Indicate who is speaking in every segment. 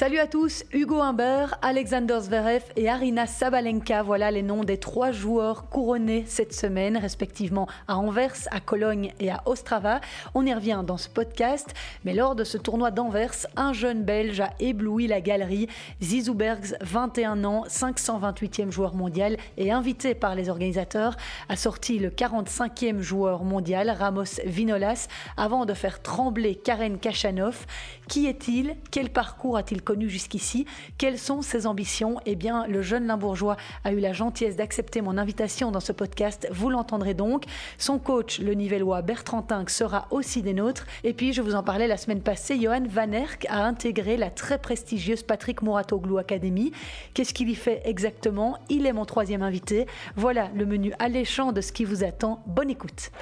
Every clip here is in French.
Speaker 1: Salut à tous, Hugo Humbert, Alexander Zverev et Arina Sabalenka, voilà les noms des trois joueurs couronnés cette semaine, respectivement à Anvers, à Cologne et à Ostrava. On y revient dans ce podcast, mais lors de ce tournoi d'Anvers, un jeune Belge a ébloui la galerie. Zizou Bergs, 21 ans, 528e joueur mondial et invité par les organisateurs, a sorti le 45e joueur mondial, Ramos Vinolas, avant de faire trembler Karen Kachanov. Qui est-il? Quel parcours a-t-il connu jusqu'ici? Quelles sont ses ambitions? Eh bien, le jeune Limbourgeois a eu la gentillesse d'accepter mon invitation dans ce podcast. Vous l'entendrez donc. Son coach, le Nivellois Bertrand Tinck, sera aussi des nôtres. Et puis, je vous en parlais la semaine passée, Johan Van Erck a intégré la très prestigieuse Patrick Mouratoglou Academy. Qu'est-ce qu'il y fait exactement? Il est mon troisième invité. Voilà le menu alléchant de ce qui vous attend. Bonne écoute.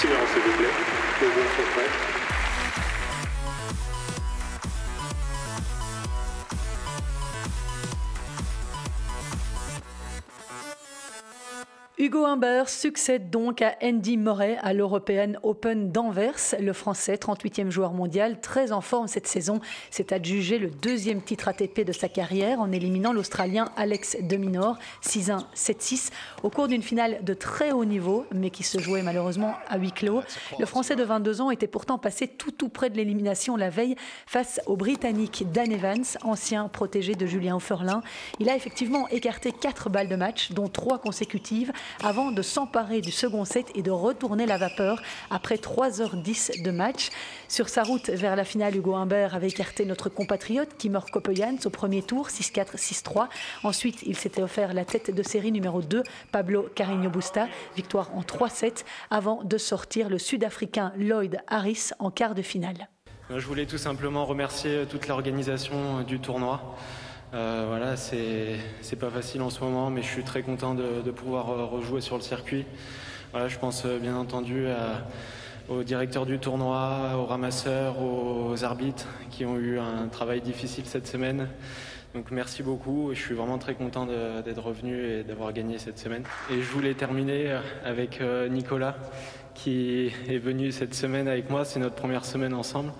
Speaker 2: S'il vous plaît.
Speaker 1: Hugo Humbert succède donc à Andy Murray à l'European Open d'Anvers. Le Français, 38e joueur mondial, très en forme cette saison, s'est adjugé le deuxième titre ATP de sa carrière en éliminant l'Australien Alex de Minaur 6-1, 7-6 au cours d'une finale de très haut niveau, mais qui se jouait malheureusement à huis clos. Le Français de 22 ans était pourtant passé tout tout près de l'élimination la veille face au Britannique Dan Evans, ancien protégé de Julien Auferlin. Il a effectivement écarté quatre balles de match, dont trois consécutives avant de s'emparer du second set et de retourner la vapeur après 3h10 de match. Sur sa route vers la finale, Hugo Humbert avait écarté notre compatriote Kimmer Kopejans au premier tour, 6-4, 6-3. Ensuite, il s'était offert la tête de série numéro 2, Pablo Carreño Busta, victoire en 3-7, avant de sortir le Sud-Africain Lloyd Harris en quart de finale.
Speaker 3: Je voulais tout simplement remercier toute l'organisation du tournoi. Euh, voilà, c'est pas facile en ce moment, mais je suis très content de, pouvoir euh, rejouer sur le circuit. Voilà, je pense euh, bien entendu aux directeurs du tournoi, aux ramasseurs, aux arbitres qui ont eu un travail difficile cette semaine. Donc merci beaucoup, je suis vraiment très content d'être revenu et d'avoir gagné cette semaine. Et je voulais terminer avec Nicolas qui est venu cette semaine avec moi, c'est notre première semaine ensemble.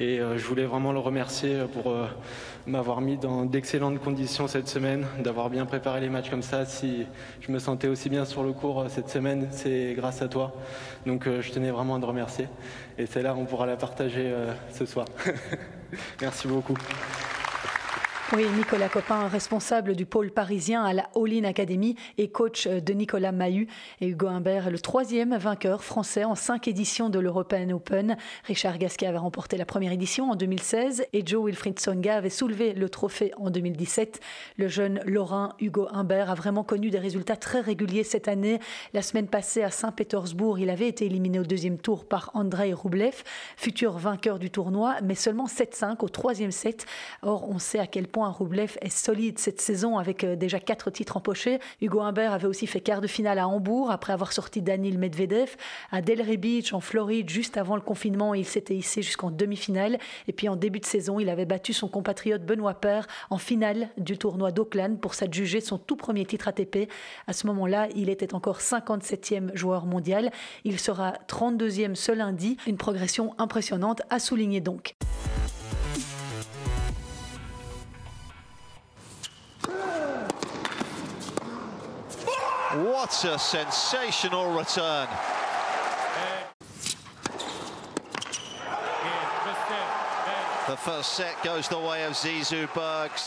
Speaker 3: Et je voulais vraiment le remercier pour m'avoir mis dans d'excellentes conditions cette semaine, d'avoir bien préparé les matchs comme ça. Si je me sentais aussi bien sur le cours euh, cette semaine, c'est grâce à toi. Donc euh, je tenais vraiment à te remercier. Et celle-là, on pourra la partager euh, ce soir. Merci beaucoup.
Speaker 1: Oui, Nicolas Copin, responsable du pôle parisien à la All-in Academy et coach de Nicolas Mahut. Et Hugo Humbert, le troisième vainqueur français en cinq éditions de l'European Open. Richard Gasquet avait remporté la première édition en 2016 et Joe Wilfried Songa avait soulevé le trophée en 2017. Le jeune Lorrain Hugo Humbert a vraiment connu des résultats très réguliers cette année. La semaine passée à Saint-Pétersbourg, il avait été éliminé au deuxième tour par Andrei Roublev, futur vainqueur du tournoi, mais seulement 7-5 au troisième set. Or, on sait à quel point point Roublev est solide cette saison avec euh, déjà quatre titres empochés. Hugo Humbert avait aussi fait quart de finale à Hambourg après avoir sorti Daniel Medvedev. À Delray Beach en Floride, juste avant le confinement, il s'était hissé jusqu'en demi-finale. Et puis en début de saison, il avait battu son compatriote Benoît Paire en finale du tournoi d'Auckland pour s'adjuger son tout premier titre ATP. À ce moment-là, il était encore 57e joueur mondial. Il sera 32e ce lundi. Une progression impressionnante à souligner donc.
Speaker 4: What a sensational return.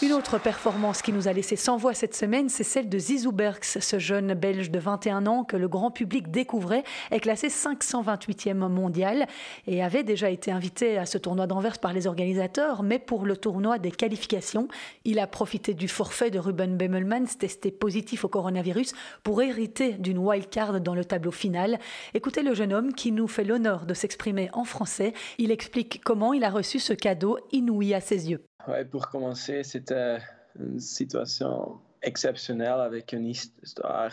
Speaker 1: Une autre performance qui nous a laissé sans voix cette semaine, c'est celle de Zizou Bergs, ce jeune Belge de 21 ans que le grand public découvrait, est classé 528e mondial et avait déjà été invité à ce tournoi d'Anvers par les organisateurs, mais pour le tournoi des qualifications, il a profité du forfait de Ruben Bemelmans, testé positif au coronavirus, pour hériter d'une wildcard dans le tableau final. Écoutez le jeune homme qui nous fait l'honneur de s'exprimer en français. Il explique comment il a reçu ce cadeau inouï à ses yeux.
Speaker 5: Pour commencer, c'était une situation exceptionnelle avec une histoire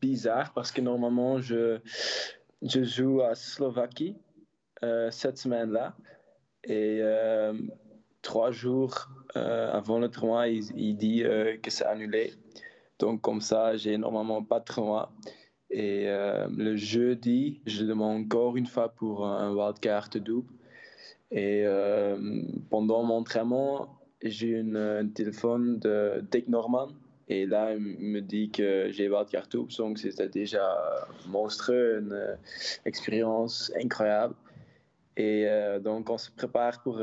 Speaker 5: bizarre parce que normalement, je, joue à Slovaquie euh, cette semaine-là. Et euh, trois jours euh, avant le tournoi, il, dit que c'est annulé. Donc, comme ça, j'ai normalement pas de tournoi. Et le jeudi, je demande encore une fois pour un wildcard double. Et pendant mon entraînement, j'ai un téléphone de Dick Norman. Et là, il me dit que j'ai carte donc c'était déjà monstrueux, une expérience incroyable. Et donc, on se prépare pour,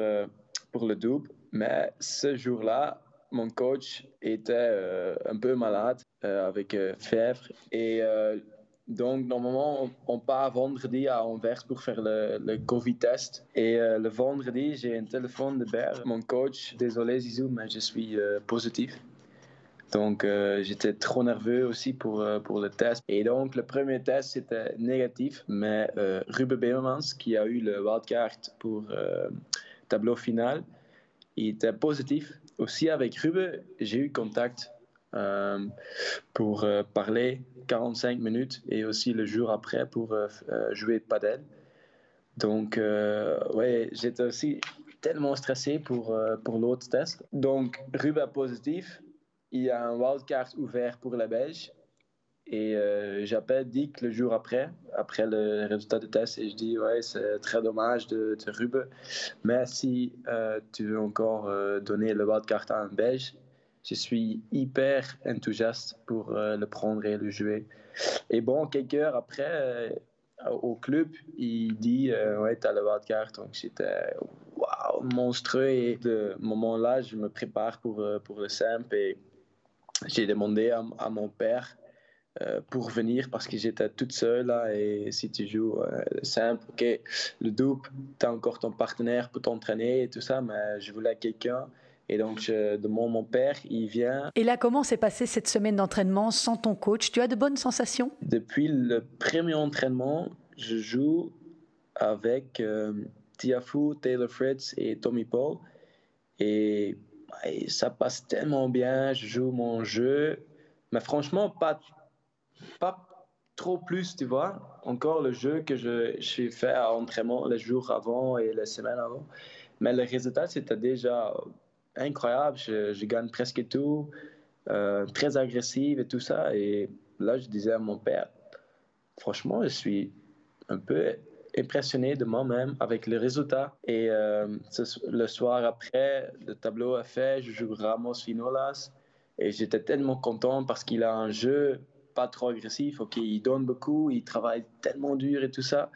Speaker 5: pour le double. Mais ce jour-là, mon coach était euh, un peu malade euh, avec euh, fièvre et donc, normalement, on, part vendredi à Anvers pour faire le, le Covid-test. Et le vendredi, j'ai un téléphone de Ber. Mon coach, désolé Zizou, mais je suis positif. Donc, j'étais trop nerveux aussi pour, pour le test. Et donc, le premier test, c'était négatif. Mais Ruben Beemans, qui a eu le wildcard pour tableau final, il était positif. Aussi avec Ruben, j'ai eu contact euh, pour euh, parler 45 minutes et aussi le jour après pour euh, jouer padel. Donc, ouais, j'étais aussi tellement stressé pour, pour l'autre test. Donc, Ruben positif. Il y a un wildcard ouvert pour la Belge et euh, j'appelle Dick le jour après, après le résultat de test, et je dis Ouais, c'est très dommage de te ruber, mais si euh, tu veux encore euh, donner le wildcard à un Belge, je suis hyper enthousiaste pour le prendre et le jouer. Et bon, quelques heures après, au club, il dit Ouais, tu as le wildcard. Donc j'étais waouh, monstrueux. Et de moment-là, je me prépare pour, pour le simple et j'ai demandé à mon père euh, pour venir parce que j'étais toute seule là et si tu joues euh, simple, ok, le double, tu as encore ton partenaire pour t'entraîner et tout ça, mais je voulais quelqu'un. Et donc, je demande mon père, il vient.
Speaker 1: Et là, comment s'est passée cette semaine d'entraînement sans ton coach? Tu as de bonnes sensations?
Speaker 5: Depuis le premier entraînement, je joue avec euh, Tiafu, Taylor Fritz et Tommy Paul. Et, et, ça passe tellement bien, je joue mon jeu. Mais franchement, pas pas trop plus, tu vois. Encore le jeu que je, j'ai fait à entraînement les jours avant et les semaines avant. Mais le résultat, c'était déjà incroyable. Je, gagne presque tout, euh, très agressif et tout ça. Et là, je disais à mon père, franchement, je suis un peu impressionné de moi-même avec le résultat. Et euh, le soir après, le tableau a fait, je joue Ramos Finolas. Et j'étais tellement content parce qu'il a un jeu pas trop agressif. Ok, il donne beaucoup, il travaille tellement dur et tout ça.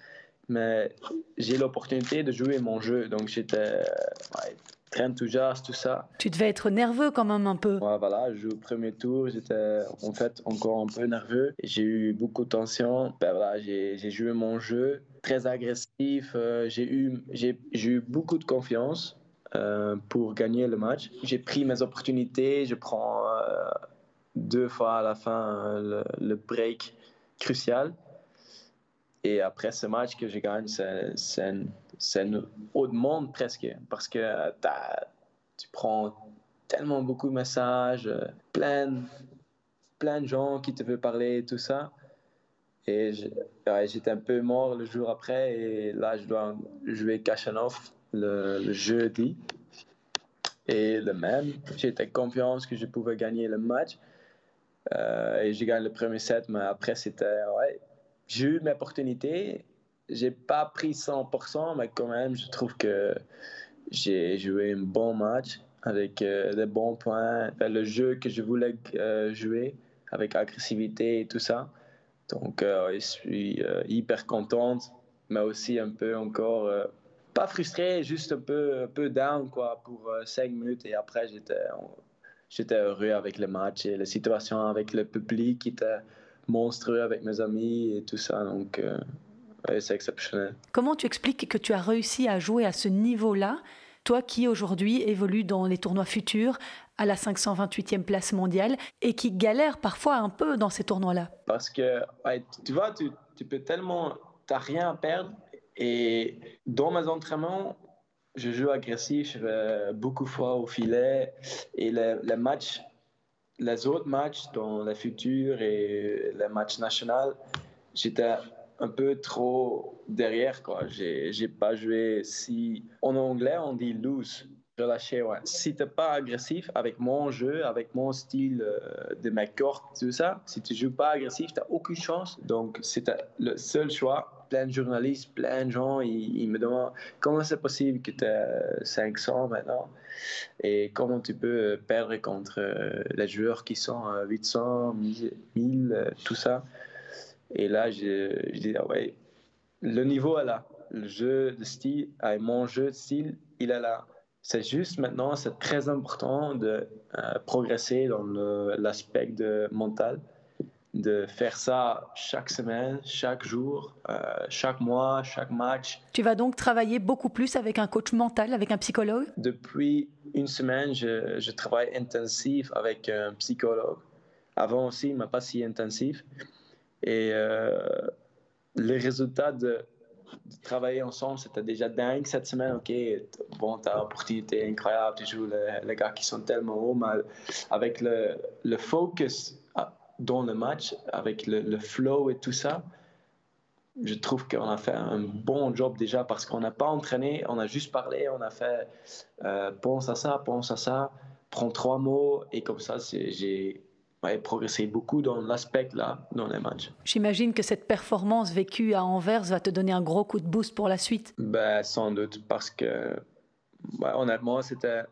Speaker 5: Mais j'ai l'opportunité de jouer mon jeu. Donc j'étais très enthousiaste, tout ça.
Speaker 1: Tu devais être nerveux quand même un peu.
Speaker 5: Ouais, voilà, je joue au premier tour. J'étais en fait encore un peu nerveux. J'ai eu beaucoup de tension. Ben, voilà, j'ai joué mon jeu très agressif. Euh, j'ai eu, eu beaucoup de confiance. Euh, pour gagner le match. J'ai pris mes opportunités, je prends euh, deux fois à la fin le, break crucial. Et après ce match que je gagne, c'est un autre monde presque. Parce que tu prends tellement beaucoup de messages, plein, plein de gens qui te veulent parler tout ça. Et j'étais un peu mort le jour après. Et là, je dois jouer Kachanov le, le jeudi. Et le même, j'étais confiance que je pouvais gagner le match. Euh, et j'ai gagné le premier set, mais après, c'était. Ouais, j'ai eu mes opportunités. J'ai pas pris 100%, mais quand même, je trouve que j'ai joué un bon match avec euh, des bons points, le jeu que je voulais euh, jouer avec agressivité et tout ça. Donc, je suis hyper contente, mais aussi un peu encore pas frustré, juste un peu, down quoi, pour 5 minutes et après j'étais heureux avec le match et la situation avec le public qui était monstrueux avec mes amis et tout ça. Donc, euh, c'est exceptionnel.
Speaker 1: Comment tu expliques que tu as réussi à jouer à ce niveau-là, toi qui aujourd'hui évolue dans les tournois futurs à la 528e place mondiale et qui galère parfois un peu dans ces tournois-là?
Speaker 5: Parce que, tu vois, tu, tu peux tellement, tu n'as rien à perdre. Et dans mes entraînements, je joue agressif, je vais beaucoup fois au filet. Et les, les matchs, les autres matchs dans le futur et les matchs nationaux, j'étais un peu trop derrière. Quoi. J'ai, pas joué si. En anglais, on dit lose. Relâcher, ouais. Si t'es pas agressif avec mon jeu, avec mon style euh, de ma corde, tout ça, si tu joues pas agressif, t'as aucune chance. Donc, c'est le seul choix. Plein de journalistes, plein de gens, ils, me demandent comment c'est possible que tu as 500 maintenant? Et comment tu peux perdre contre euh, les joueurs qui sont à 800, 1000, euh, tout ça? Et là, je, je dis, ah ouais, le niveau est là. Le jeu de style, mon jeu de style, il est là. C'est juste maintenant, c'est très important de euh, progresser dans l'aspect mental, de faire ça chaque semaine, chaque jour, euh, chaque mois, chaque match.
Speaker 1: Tu vas donc travailler beaucoup plus avec un coach mental, avec un psychologue?
Speaker 5: Depuis une semaine, je, travaille intensif avec un psychologue. Avant aussi, mais pas si intensif. Et euh, les résultats de de travailler ensemble, c'était déjà dingue cette semaine. Ok, bon, ta opportunité incroyable, tu joues les, gars qui sont tellement hauts, mais avec le, le focus ah, dans le match, avec le, flow et tout ça, je trouve qu'on a fait un bon job déjà parce qu'on n'a pas entraîné, on a juste parlé, on a fait euh, pense à ça, pense à ça, prends trois mots et comme ça, j'ai ouais, progresser beaucoup dans l'aspect là, dans les matchs.
Speaker 1: J'imagine que cette performance vécue à Anvers va te donner un gros coup de boost pour la suite.
Speaker 5: Ben, sans doute, parce que honnêtement, c'était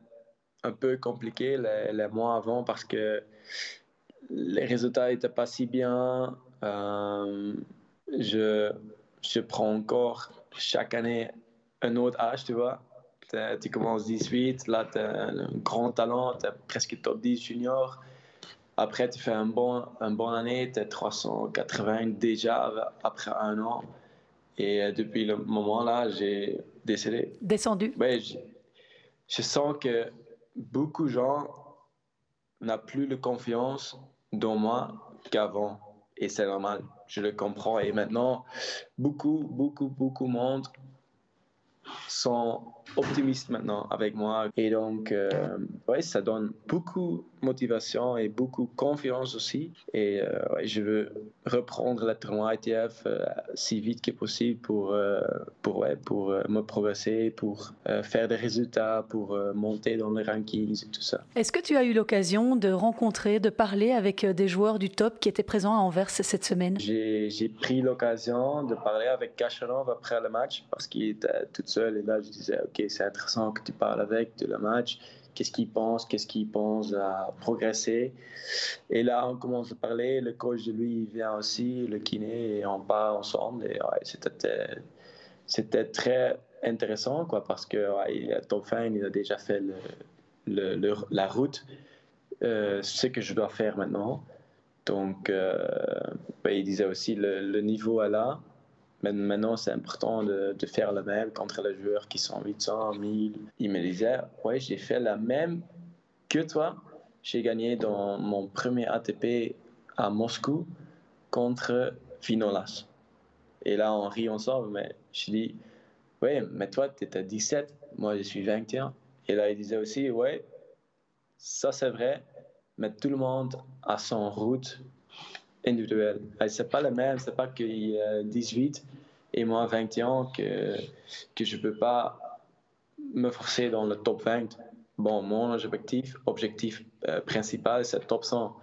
Speaker 5: un peu compliqué les, mois avant parce que les résultats n'étaient pas si bien. Euh, je, je prends encore chaque année un autre âge, tu vois. Tu commences 18, là, tu as un grand talent, tu es presque top 10 junior. Après, tu fais un bon, un bon année, tu es 380 déjà après un an. Et euh, depuis le moment-là, j'ai décédé.
Speaker 1: Descendu.
Speaker 5: Oui, je, je, sens que beaucoup de gens n'ont plus de confiance dans moi qu'avant. Et c'est normal, je le comprends. Et maintenant, beaucoup, beaucoup, beaucoup de monde sont optimistes maintenant avec moi. Et donc, euh, ouais, ça donne beaucoup motivation et beaucoup de confiance aussi. Et euh, je veux reprendre le tournoi ITF euh, si vite que possible pour, pour, ouais, pour me progresser, pour faire des résultats, pour monter dans les rankings et tout ça.
Speaker 1: Est-ce que tu as eu l'occasion de rencontrer, de parler avec des joueurs du top qui étaient présents à Anvers cette semaine?
Speaker 5: J'ai pris l'occasion de parler avec Kachanov après le match parce qu'il était tout seul et là je disais, OK, c'est intéressant que tu parles avec de le match. Qu'est-ce qu'il pense, qu'est-ce qu'il pense à progresser. Et là, on commence à parler. Le coach de lui, vient aussi, le kiné, et on part ensemble. Et c'était, très intéressant, quoi, parce que ouais, fin, il a déjà fait la route, euh, ce que je dois faire maintenant. Donc, euh, il disait aussi le, le niveau est là. Maintenant, c'est important de, faire le même contre les joueurs qui sont 800, 1000. Il me disait, ouais, j'ai fait la même que toi. J'ai gagné dans mon premier ATP à Moscou contre Vinolas. Et là, on rit ensemble, mais je dis, ouais, mais toi, tu étais 17, moi, je suis 21. Et là, il disait aussi, ouais, ça c'est vrai, mais tout le monde a son route individuel. C'est pas le même, c'est pas qu'il a 18 et moi 21 que, que je peux pas me forcer dans le top 20. Bon, mon objectif, objectif euh, principal, c'est top 100.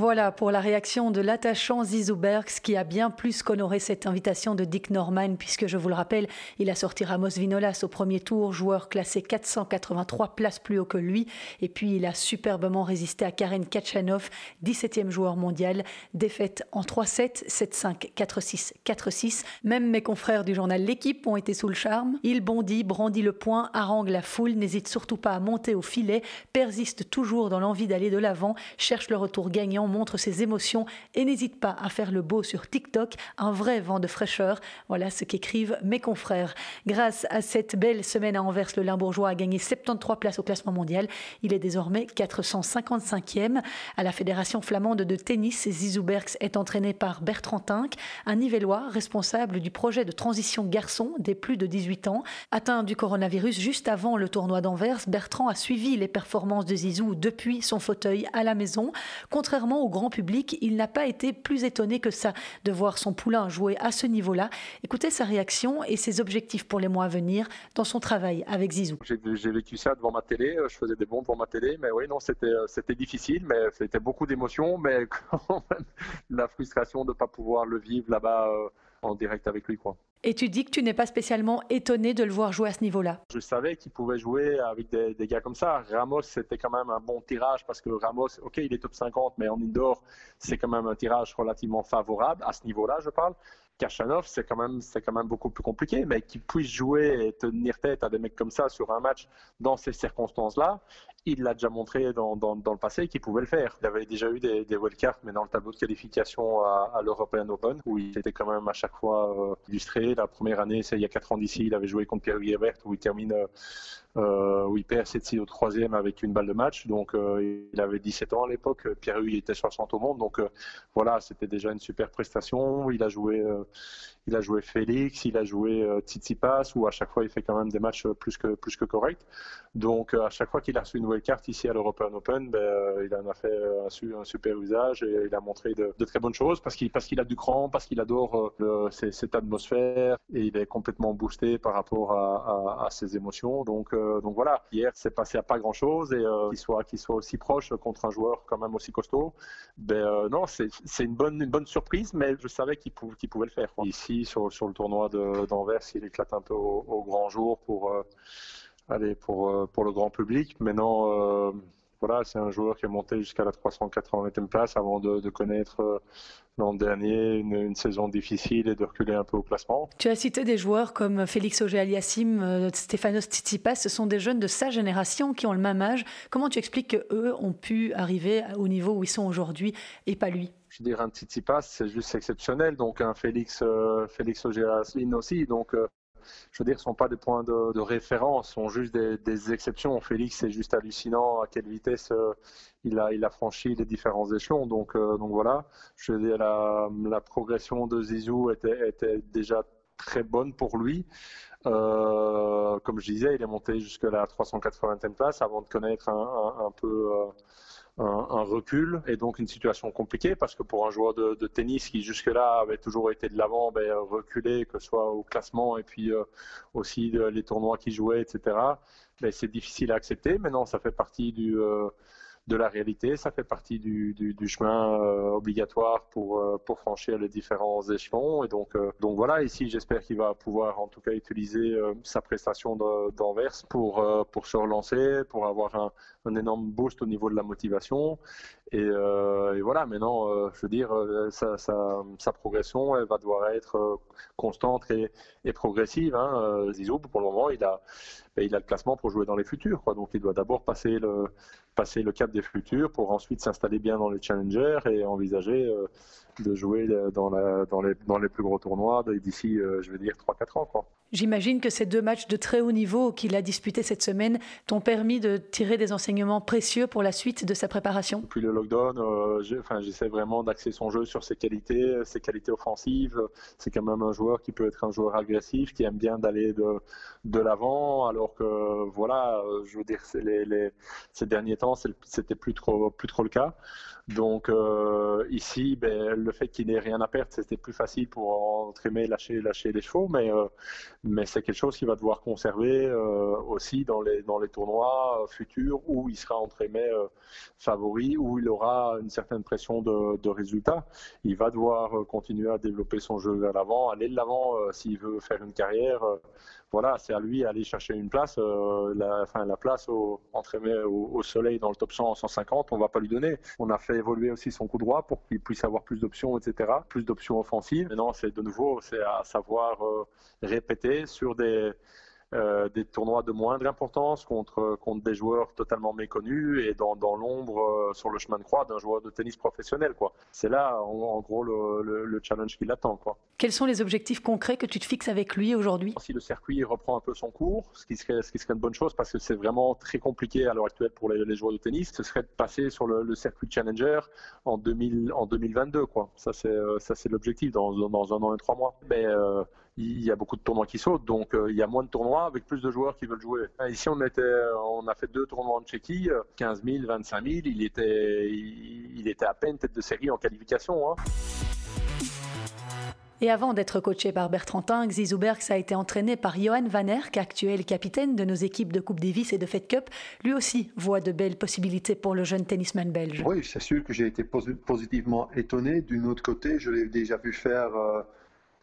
Speaker 1: Voilà pour la réaction de l'attachant Zizou Bergs qui a bien plus qu'honoré cette invitation de Dick Norman puisque je vous le rappelle, il a sorti Ramos Vinolas au premier tour, joueur classé 483 places plus haut que lui et puis il a superbement résisté à Karen Kachanov, 17e joueur mondial, défaite en 3-7, 7-5, 4-6, 4-6. Même mes confrères du journal L'équipe ont été sous le charme. Il bondit, brandit le poing, harangue la foule, n'hésite surtout pas à monter au filet, persiste toujours dans l'envie d'aller de l'avant, cherche le retour gagnant montre ses émotions et n'hésite pas à faire le beau sur TikTok, un vrai vent de fraîcheur. Voilà ce qu'écrivent mes confrères. Grâce à cette belle semaine à Anvers, le Limbourgeois a gagné 73 places au classement mondial. Il est désormais 455e. À la Fédération flamande de tennis, Zizou Berks est entraîné par Bertrand Tinck, un Nivellois responsable du projet de transition garçon des plus de 18 ans. Atteint du coronavirus juste avant le tournoi d'Anvers, Bertrand a suivi les performances de Zizou depuis son fauteuil à la maison. Contrairement au grand public, il n'a pas été plus étonné que ça de voir son poulain jouer à ce niveau-là. Écoutez sa réaction et ses objectifs pour les mois à venir dans son travail avec Zizou.
Speaker 6: J'ai vécu ça devant ma télé, je faisais des bons devant ma télé, mais oui, non, c'était difficile, mais c'était beaucoup d'émotions, mais quand même la frustration de ne pas pouvoir le vivre là-bas en direct avec lui. Quoi.
Speaker 1: Et tu dis que tu n'es pas spécialement étonné de le voir jouer à ce niveau-là
Speaker 6: Je savais qu'il pouvait jouer avec des, gars comme ça. Ramos, c'était quand même un bon tirage parce que Ramos, ok, il est top 50, mais en indoor, c'est quand même un tirage relativement favorable à ce niveau-là, je parle. Kachanov, c'est quand même c'est quand même beaucoup plus compliqué, mais qu'il puisse jouer et tenir tête à des mecs comme ça sur un match dans ces circonstances-là, il l'a déjà montré dans, dans, le passé qu'il pouvait le faire. Il avait déjà eu des, des wildcards, mais dans le tableau de qualification à, à l'European Open, où il était quand même à chaque fois euh, illustré. La première année, c'est il y a 4 ans d'ici, il avait joué contre Pierre Guébert, où il termine, euh, euh où il perd 7 au troisième avec une balle de match. Donc il avait 17 ans à l'époque. Pierre Huy était 60 au monde. Donc voilà, c'était déjà une super prestation. Il a joué, il a joué Félix, il a joué Tsitsipas, où à chaque fois il fait quand même des matchs plus que, corrects. Donc à chaque fois qu'il a reçu une carte ici à l'European Open, ben, euh, il en a fait euh, un, super usage et il a montré de, très bonnes choses parce qu'il a du cran, parce qu'il adore euh, cette atmosphère et il est complètement boosté par rapport à, ses émotions. Donc voilà, hier c'est passé à pas grand chose et qu'il soit aussi proche contre un joueur quand même aussi costaud, ben non c'est une bonne surprise, mais je savais qu'il pouvait le faire. Ici sur sur le tournoi d'Anvers, il éclate un peu au, au grand jour pour allez, pour, euh, pour le grand public. Maintenant, euh, voilà, c'est un joueur qui est monté jusqu'à la 380e place avant de, de connaître euh, l'an dernier une, une, saison difficile et de reculer un peu au classement.
Speaker 1: Tu as cité des joueurs comme Félix Auger-Aliassime, Stefanos Tsitsipas, ce sont des jeunes de sa génération qui ont le même âge. Comment tu expliques qu'eux ont pu arriver au niveau où ils sont aujourd'hui et pas lui?
Speaker 6: Je dire, un Tsitsipas, c'est juste exceptionnel. Donc, un Félix, Félix Auger-Aliassime aussi. Donc, je veux dire, ne sont pas des points de, référence, sont juste des, exceptions. Félix, c'est juste hallucinant à quelle vitesse euh, il, a, il a franchi les différents échelons. Donc, euh, donc voilà, je veux dire, la, progression de Zizou était, déjà très bonne pour lui. Euh, comme je disais, il est monté jusqu'à la 380e place avant de connaître un, peu un, recul et donc une situation compliquée parce que pour un joueur de, tennis qui jusque-là avait toujours été de l'avant, ben, reculer, que ce soit au classement et puis euh, aussi les tournois qu'il jouait, etc., ben, c'est difficile à accepter. Maintenant, ça fait partie du, euh, de la réalité. Ça fait partie du, chemin euh, obligatoire pour, euh, pour franchir les différents échelons. Et donc, euh, donc voilà, ici, j'espère qu'il va pouvoir en tout cas utiliser sa prestation d'Anvers pour, pour se relancer, pour avoir un, un, énorme boost au niveau de la motivation. Et, voilà, maintenant, je veux dire, sa, progression, elle va devoir être constante et, et progressive. Hein. Zizou, pour le moment, il a, ben, il a le classement pour jouer dans les futurs. Quoi. Donc, il doit d'abord passer le, passer le cap des futurs pour ensuite s'installer bien dans les challengers et envisager euh, de jouer euh, dans, les, plus gros tournois d'ici, euh, je vais dire, 3-4 ans.
Speaker 1: J'imagine que ces deux matchs de très haut niveau qu'il a disputés cette semaine t'ont permis de tirer des enseignements précieux pour la suite de sa préparation.
Speaker 6: Depuis le lockdown, enfin, j'essaie vraiment d'axer son jeu sur ses qualités, ses qualités offensives. C'est quand même un joueur qui peut être un joueur agressif, qui aime bien d'aller de, de l'avant, alors que, voilà, je veux dire, ces derniers temps, c'était plus trop, plus trop le cas. Donc euh, ici, ben, le fait qu'il n'ait rien à perdre, c'était plus facile pour entre lâcher, lâcher les chevaux, mais, euh, mais c'est quelque chose qu'il va devoir conserver euh, aussi dans les, dans les tournois futurs où il sera entre guillemets favori, où il aura une certaine pression de, de résultats. Il va devoir continuer à développer son jeu vers l'avant, aller de l'avant s'il veut faire une carrière voilà, c'est à lui d'aller chercher une place. Euh, la, enfin, la place au, entre au, au, soleil dans le top 100 150, on va pas lui donner. On a fait évoluer aussi son coup droit pour qu'il puisse avoir plus d'options, etc. Plus d'options offensives. Maintenant, c'est de nouveau, c'est à savoir euh, répéter sur des euh, des tournois de moindre importance contre, contre des joueurs totalement méconnus et dans, dans l'ombre euh, sur le chemin de croix d'un joueur de tennis professionnel. Quoi. C'est là, en, gros, le, le, challenge qui l'attend. Quoi.
Speaker 1: Quels sont les objectifs concrets que tu te fixes avec lui aujourd'hui?
Speaker 6: Si le circuit reprend un peu son cours, ce qui serait, ce qui serait une bonne chose parce que c'est vraiment très compliqué à l'heure actuelle pour les, les, joueurs de tennis, ce serait de passer sur le, circuit Challenger en, 2000, en 2022. Quoi. Ça, c'est, euh, ça, c'est l'objectif dans, dans un an et trois mois. Mais, il y a beaucoup de tournois qui sautent, donc il y a moins de tournois avec plus de joueurs qui veulent jouer. Ici, on, était, on a fait deux tournois en Tchéquie, 15 000, 25 000, il était, il, était à peine tête de série en qualification. Hein.
Speaker 1: Et avant d'être coaché par Bertrand Tinck, a été entraîné par Johan Van Erck, actuel capitaine de nos équipes de Coupe Davis et de Fed Cup. Lui aussi voit de belles possibilités pour le jeune tennisman belge.
Speaker 7: Oui, c'est sûr que j'ai été positivement étonné. D'un autre côté, je l'ai déjà vu faire euh,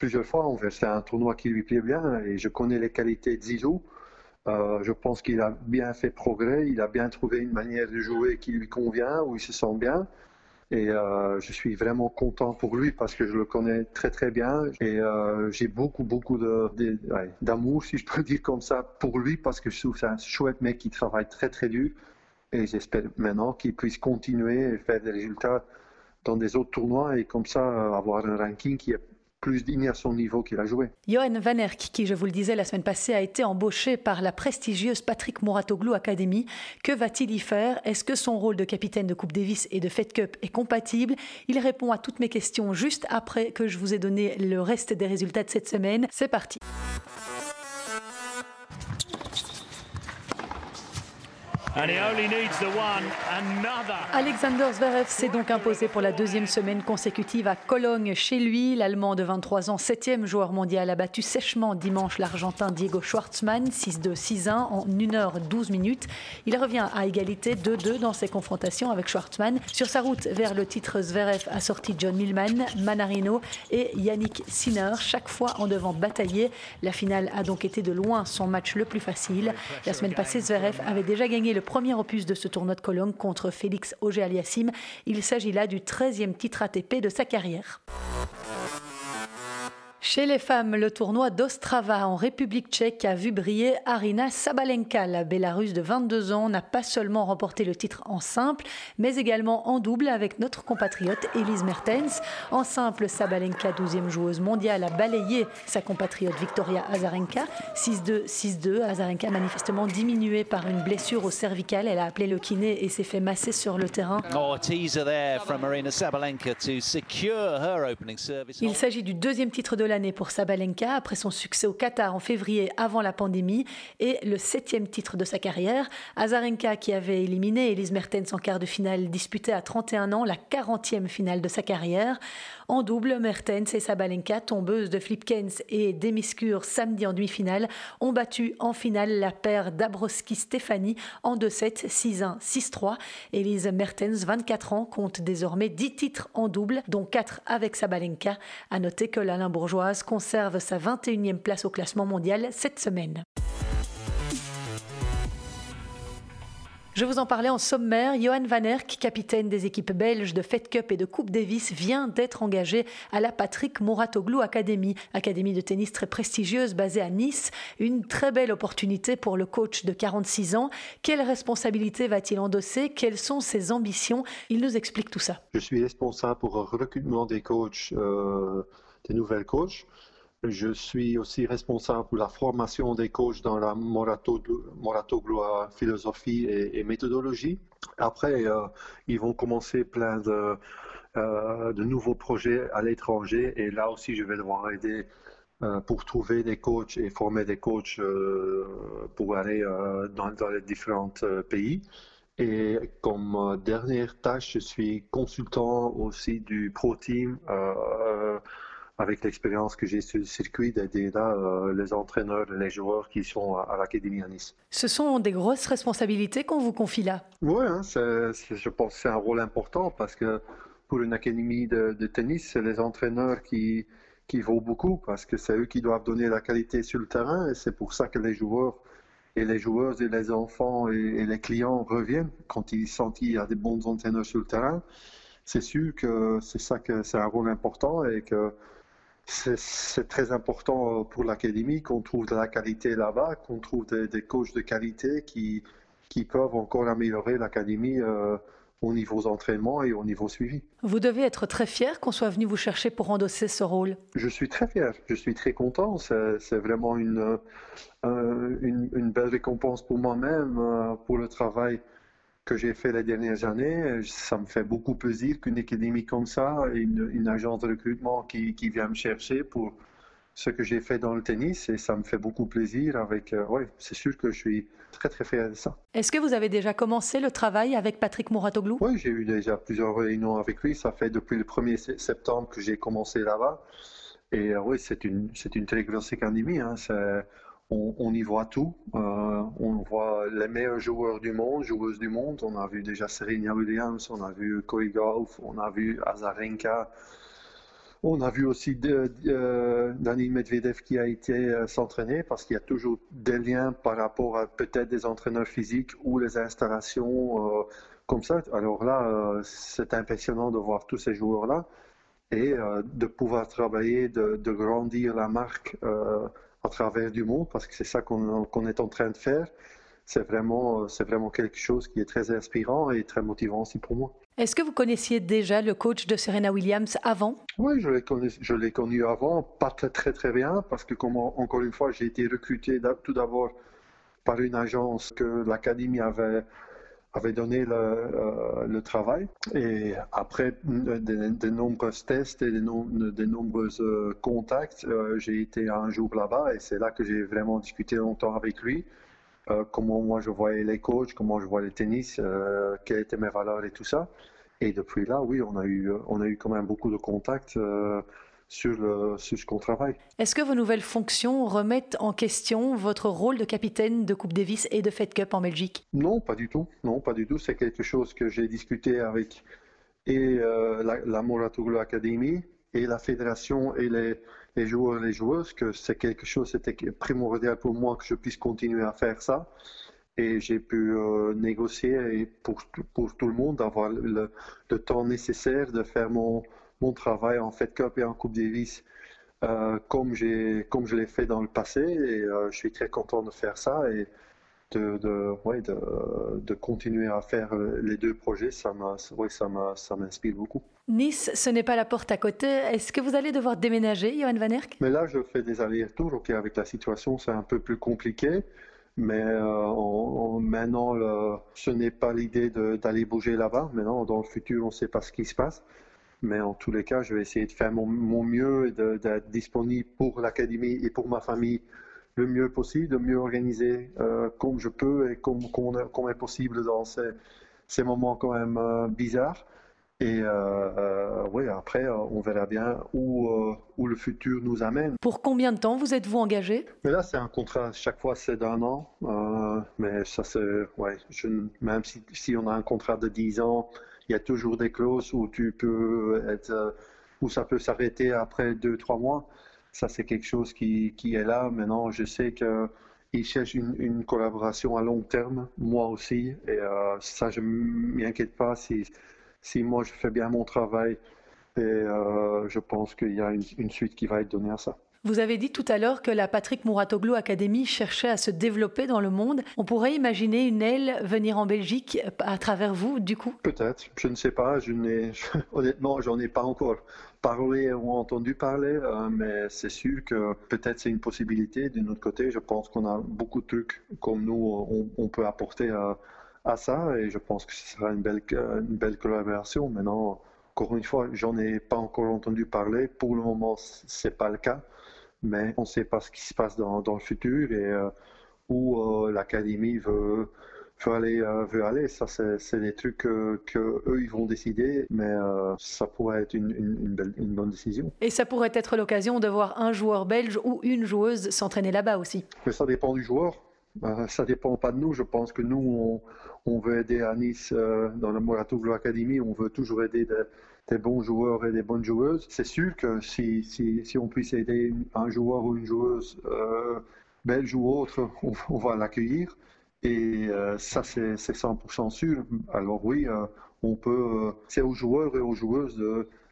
Speaker 7: plusieurs fois. C'est un tournoi qui lui plaît bien et je connais les qualités de Zizou. Euh, je pense qu'il a bien fait progrès, il a bien trouvé une manière de jouer qui lui convient, où il se sent bien. Et euh, je suis vraiment content pour lui parce que je le connais très très bien et euh, j'ai beaucoup beaucoup d'amour, si je peux dire comme ça, pour lui parce que je trouve c'est un chouette mec qui travaille très très dur et j'espère maintenant qu'il puisse continuer et faire des résultats dans des autres tournois et comme ça avoir un ranking qui est plus digne à son niveau qu'il a joué.
Speaker 1: Johan Van Erck, qui, je vous le disais la semaine passée, a été embauché par la prestigieuse Patrick Mouratoglou Academy. Que va-t-il y faire? Est-ce que son rôle de capitaine de Coupe Davis et de Fed Cup est compatible? Il répond à toutes mes questions juste après que je vous ai donné le reste des résultats de cette semaine. C'est parti. Alexander Zverev s'est donc imposé pour la deuxième semaine consécutive à Cologne chez lui. L'Allemand de 23 ans, septième joueur mondial, a battu sèchement dimanche l'Argentin Diego Schwartzmann 6-2, 6-1 en 1h12 minutes. Il revient à égalité 2-2 dans ses confrontations avec Schwartzmann. Sur sa route vers le titre, Zverev a sorti John Millman, Manarino et Yannick Sinner, chaque fois en devant batailler. La finale a donc été de loin son match le plus facile. La semaine passée, Zverev avait déjà gagné le premier opus de ce tournoi de Cologne contre Félix Auger-Aliassime. Il s'agit là du 13e titre ATP de sa carrière. Chez les femmes, le tournoi d'Ostrava en République tchèque a vu briller Arina Sabalenka. La Bélarusse de 22 ans n'a pas seulement remporté le titre en simple, mais également en double avec notre compatriote Elise Mertens. En simple, Sabalenka, 12e joueuse mondiale, a balayé sa compatriote Victoria Azarenka. 6-2, 6-2. Azarenka manifestement diminuée par une blessure au cervical. Elle a appelé le kiné et s'est fait masser sur le terrain. Il s'agit du deuxième titre de la pour Sabalenka après son succès au Qatar en février avant la pandémie et le septième titre de sa carrière. Azarenka qui avait éliminé Elise Mertens en quart de finale disputait à 31 ans la 40e finale de sa carrière. En double, Mertens et Sabalenka, tombeuses de Flipkens et Demiscure samedi en demi-finale, ont battu en finale la paire Dabrowski-Stéphanie en 2-7, 6-1, 6-3. Elise Mertens, 24 ans, compte désormais 10 titres en double, dont 4 avec Sabalenka. À noter que l'Alain Bourgeoise conserve sa 21e place au classement mondial cette semaine. Je vous en parlais en sommaire. Johan Van Erck, capitaine des équipes belges de Fed Cup et de Coupe Davis, vient d'être engagé à la Patrick Mouratoglou Academy, académie de tennis très prestigieuse basée à Nice. Une très belle opportunité pour le coach de 46 ans. Quelle responsabilité va-t-il endosser? Quelles sont ses ambitions? Il nous explique tout ça.
Speaker 7: Je suis responsable pour le recrutement des coachs, euh, des nouvelles coachs. Je suis aussi responsable pour la formation des coachs dans la Moratogloa philosophie et, méthodologie. Après, euh, ils vont commencer plein de, euh, de nouveaux projets à l'étranger et là aussi, je vais devoir aider euh, pour trouver des coachs et former des coachs pour aller dans, dans, les différents pays. Et comme dernière tâche, je suis consultant aussi du Pro Team avec l'expérience que j'ai sur le circuit, d'aider là euh, les entraîneurs, les joueurs qui sont à, l'Académie à Nice.
Speaker 1: Ce sont des grosses responsabilités qu'on vous confie là.
Speaker 7: Oui, hein, je pense que c'est un rôle important parce que pour une académie de, tennis, c'est les entraîneurs qui, qui vaut beaucoup parce que c'est eux qui doivent donner la qualité sur le terrain et c'est pour ça que les joueurs et les joueuses et les enfants et, et les clients reviennent quand ils sentent qu'il y a des bons entraîneurs sur le terrain. C'est sûr que c'est ça que c'est un rôle important et que c'est très important euh, pour l'académie qu'on trouve de la qualité là-bas, qu'on trouve des, coachs de qualité qui, qui peuvent encore améliorer l'académie euh, au niveau d'entraînement et au niveau suivi.
Speaker 1: Vous devez être très fier qu'on soit venu vous chercher pour endosser ce rôle.
Speaker 7: Je suis très fier, je suis très content. C'est vraiment une, euh, une, une, belle récompense pour moi-même, pour le travail que j'ai fait les dernières années. Ça me fait beaucoup plaisir qu'une académie comme ça, une, une agence de recrutement qui, qui, vient me chercher pour, ce que j'ai fait dans le tennis et ça me fait beaucoup plaisir. Avec, ouais, c'est sûr que je suis très très fier de ça.
Speaker 1: Est-ce que vous avez déjà commencé le travail avec Patrick Mouratoglou?
Speaker 7: Oui, j'ai eu déjà plusieurs réunions avec lui. Ça fait depuis le 1er septembre que j'ai commencé là-bas. Et oui, c'est une, c'est une très grosse académie. Hein. On, y voit tout. Euh, on voit les meilleurs joueurs du monde, joueuses du monde. On a vu déjà Serena Williams, on a vu Corey Golf, on a vu Azarenka. On a vu aussi de, euh, Medvedev qui a été euh, s'entraîner parce qu'il y a toujours des liens par rapport à peut-être des entraîneurs physiques ou les installations comme ça. Alors là, c'est impressionnant de voir tous ces joueurs-là et de pouvoir travailler, de, grandir la marque à travers du monde parce que c'est ça qu'on est en train de faire. C'est vraiment, c'est vraiment quelque chose qui est très inspirant et très motivant aussi pour moi.
Speaker 1: Est-ce que vous connaissiez déjà le coach de Serena Williams avant?
Speaker 7: Oui, je l'ai connu, avant, pas très très très bien, parce que comme encore une fois, j'ai été recruté tout d'abord par une agence que l'académie avait avait donné le, euh, travail. Et après de, nombreux tests et de, nombreux euh, contacts, euh, j'ai été un jour là-bas et c'est là que j'ai vraiment discuté longtemps avec lui. comment moi je voyais les coachs, comment je voyais le tennis, quelles étaient mes valeurs et tout ça. Et depuis là, oui, on a eu, on a eu quand même beaucoup de contacts euh, sur, le, sur ce qu'on travaille.
Speaker 1: Est-ce que vos nouvelles fonctions remettent en question votre rôle de capitaine de Coupe Davis et de Fed Cup en Belgique?
Speaker 7: Non, pas du tout. Non, pas du tout. C'est quelque chose que j'ai discuté avec et euh, la, la Academy et la fédération et les, les joueurs et les joueuses que c'est quelque chose, c'était primordial pour moi que je puisse continuer à faire ça et j'ai pu euh, négocier pour, pour tout le monde d'avoir le, temps nécessaire de faire mon, mon travail en Fed Cup et en Coupe Davis euh, comme, comme je l'ai fait dans le passé et euh, je suis très content de faire ça et de, de, ouais, de, de continuer à faire les deux projets, ça m'inspire beaucoup.
Speaker 1: Nice, ce n'est pas la porte à côté. Est-ce que vous allez devoir déménager, Johan Van Erck?
Speaker 7: Mais là, je fais des allers-retours. Ok, avec la situation, c'est un peu plus compliqué. Mais euh, maintenant, ce n'est pas l'idée d'aller bouger là-bas. Maintenant, dans le futur, on ne sait pas ce qui se passe. Mais en tous les cas, je vais essayer de faire mon, mieux et d'être disponible pour l'académie et pour ma famille le mieux possible, de mieux organiser euh, comme je peux et comme, comme, est possible dans ces, ces moments quand même euh, bizarres. Et euh, oui, après, on verra bien où, où le futur nous amène.
Speaker 1: Pour combien de temps vous êtes-vous engagé?
Speaker 7: Mais là, c'est un contrat, chaque fois c'est d'un an. mais ça, c'est, ouais, je, même si, si, on a un contrat de 10 ans, il y a toujours des clauses où tu peux être, où ça peut s'arrêter après 2-3 mois. Ça, c'est quelque chose qui, qui, est là. Maintenant, je sais que ils cherchent une, une, collaboration à long terme, moi aussi. Et ça, je ne m'inquiète pas si si moi je fais bien mon travail, et euh, je pense qu'il y a une, suite qui va être donnée à ça.
Speaker 1: Vous avez dit tout à l'heure que la Patrick Mouratoglou Academy cherchait à se développer dans le monde. On pourrait imaginer une aile venir en Belgique à travers vous, du coup?
Speaker 7: Peut-être, je ne sais pas. Je n'ai, honnêtement, j'en ai pas encore parlé ou entendu parler, euh, mais c'est sûr que peut-être c'est une possibilité. D'un autre côté, je pense qu'on a beaucoup de trucs comme nous, on, peut apporter à, ça et je pense que ce sera une belle, une belle collaboration. Maintenant, encore une fois, j'en ai pas encore entendu parler. Pour le moment, c'est pas le cas, mais on ne sait pas ce qui se passe dans, dans le futur et euh, où euh, l'académie veut, veut, aller. Euh, veut aller. Ça, c'est des trucs que, eux ils vont décider, mais ça pourrait être une, une, belle, une bonne décision.
Speaker 1: Et ça pourrait être l'occasion de voir un joueur belge ou une joueuse s'entraîner là-bas aussi.
Speaker 7: Mais ça dépend du joueur. Ça dépend pas de nous. Je pense que nous, on, on veut aider à Nice dans la Moratoglu Academy, on veut toujours aider des bons joueurs et des bonnes joueuses. C'est sûr que si, si, si, on puisse aider un joueur ou une joueuse euh, belge ou autre, on, va l'accueillir. Et euh, ça, c'est 100% sûr. Alors oui, on peut, c'est aux joueurs et aux joueuses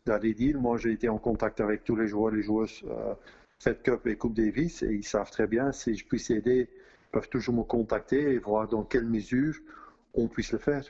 Speaker 7: d'aller dire. Moi, j'ai été en contact avec tous les joueurs et les joueuses Fed Cup et Coupe Davis et ils savent très bien si je puisse aider, ils peuvent toujours me contacter et voir dans quelle mesure on puisse le faire.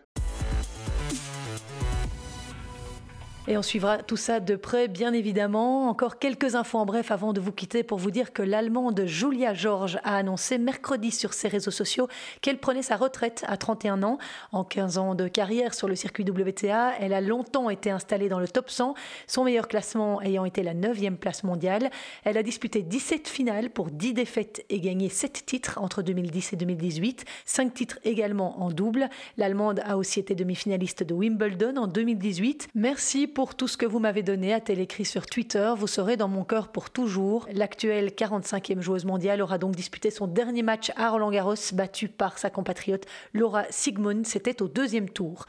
Speaker 1: Et on suivra tout ça de près, bien évidemment. Encore quelques infos en bref avant de vous quitter pour vous dire que l'Allemande Julia George a annoncé mercredi sur ses réseaux sociaux qu'elle prenait sa retraite à 31 ans. En 15 ans de carrière sur le circuit WTA, elle a longtemps été installée dans le top 100, son meilleur classement ayant été la 9e place mondiale. Elle a disputé 17 finales pour 10 défaites et gagné 7 titres entre 2010 et 2018, 5 titres également en double. L'Allemande a aussi été demi-finaliste de Wimbledon en 2018. Merci pour tout ce que vous m'avez donné, a-t-elle écrit sur Twitter. Vous serez dans mon cœur pour toujours. L'actuelle 45e joueuse mondiale aura donc disputé son dernier match à Roland Garros, battue par sa compatriote Laura Sigmund. C'était au deuxième tour.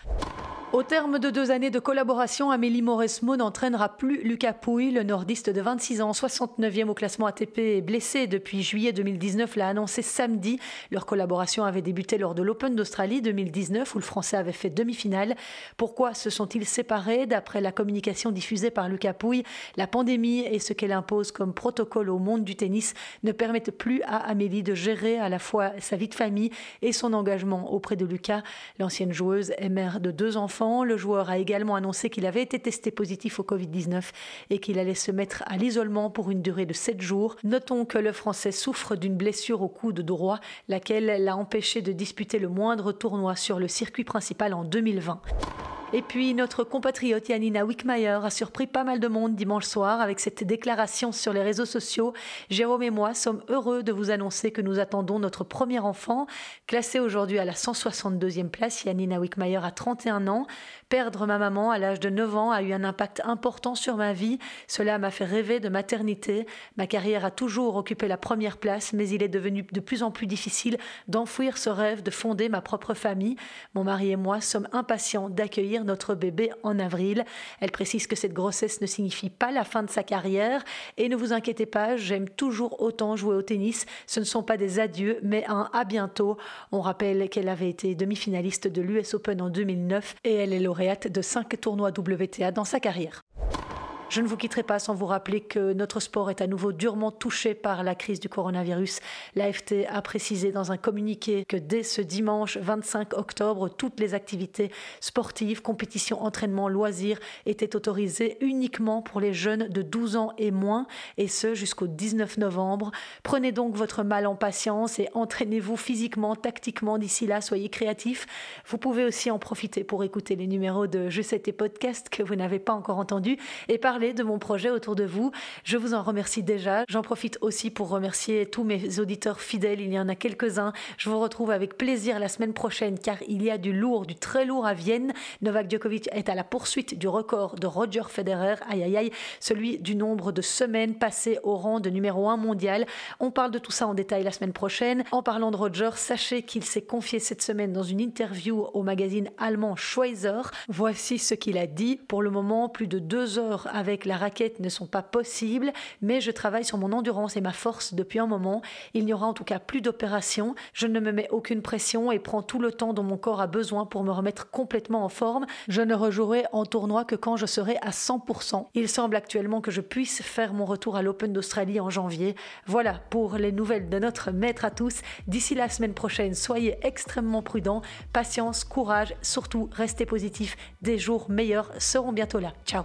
Speaker 1: Au terme de deux années de collaboration, Amélie Mauresmo n'entraînera plus Lucas Pouille. Le nordiste de 26 ans, 69e au classement ATP, est blessé depuis juillet 2019, l'a annoncé samedi. Leur collaboration avait débuté lors de l'Open d'Australie 2019 où le Français avait fait demi-finale. Pourquoi se sont-ils séparés? D'après la communication diffusée par Lucas Pouille, la pandémie et ce qu'elle impose comme protocole au monde du tennis ne permettent plus à Amélie de gérer à la fois sa vie de famille et son engagement auprès de Lucas. L'ancienne joueuse est mère de deux enfants le joueur a également annoncé qu'il avait été testé positif au Covid-19 et qu'il allait se mettre à l'isolement pour une durée de 7 jours. Notons que le Français souffre d'une blessure au coude droit, laquelle l'a empêché de disputer le moindre tournoi sur le circuit principal en 2020. Et puis notre compatriote Yanina Wickmayer a surpris pas mal de monde dimanche soir avec cette déclaration sur les réseaux sociaux. Jérôme et moi sommes heureux de vous annoncer que nous attendons notre premier enfant. Classé aujourd'hui à la 162e place, Yanina Wickmayer a 31 ans. Perdre ma maman à l'âge de 9 ans a eu un impact important sur ma vie. Cela m'a fait rêver de maternité. Ma carrière a toujours occupé la première place, mais il est devenu de plus en plus difficile d'enfouir ce rêve de fonder ma propre famille. Mon mari et moi sommes impatients d'accueillir notre bébé en avril. Elle précise que cette grossesse ne signifie pas la fin de sa carrière et ne vous inquiétez pas, j'aime toujours autant jouer au tennis. Ce ne sont pas des adieux, mais un à bientôt. On rappelle qu'elle avait été demi-finaliste de l'US Open en 2009 et elle est lauréate de cinq tournois WTA dans sa carrière. Je ne vous quitterai pas sans vous rappeler que notre sport est à nouveau durement touché par la crise du coronavirus. L'AFT a précisé dans un communiqué que dès ce dimanche 25 octobre, toutes les activités sportives, compétitions, entraînements, loisirs étaient autorisées uniquement pour les jeunes de 12 ans et moins, et ce jusqu'au 19 novembre. Prenez donc votre mal en patience et entraînez-vous physiquement, tactiquement d'ici là, soyez créatifs. Vous pouvez aussi en profiter pour écouter les numéros de Je sais tes podcasts que vous n'avez pas encore entendus et par de mon projet autour de vous. Je vous en remercie déjà. J'en profite aussi pour remercier tous mes auditeurs fidèles. Il y en a quelques-uns. Je vous retrouve avec plaisir la semaine prochaine car il y a du lourd, du très lourd à Vienne. Novak Djokovic est à la poursuite du record de Roger Federer. Aïe aïe aïe, celui du nombre de semaines passées au rang de numéro 1 mondial. On parle de tout ça en détail la semaine prochaine. En parlant de Roger, sachez qu'il s'est confié cette semaine dans une interview au magazine allemand Schweizer. Voici ce qu'il a dit. Pour le moment, plus de deux heures avec avec la raquette ne sont pas possibles, mais je travaille sur mon endurance et ma force depuis un moment. Il n'y aura en tout cas plus d'opérations. Je ne me mets aucune pression et prends tout le temps dont mon corps a besoin pour me remettre complètement en forme. Je ne rejouerai en tournoi que quand je serai à 100%. Il semble actuellement que je puisse faire mon retour à l'Open d'Australie en janvier. Voilà pour les nouvelles de notre maître à tous. D'ici la semaine prochaine, soyez extrêmement prudents, patience, courage, surtout restez positifs. Des jours meilleurs seront bientôt là. Ciao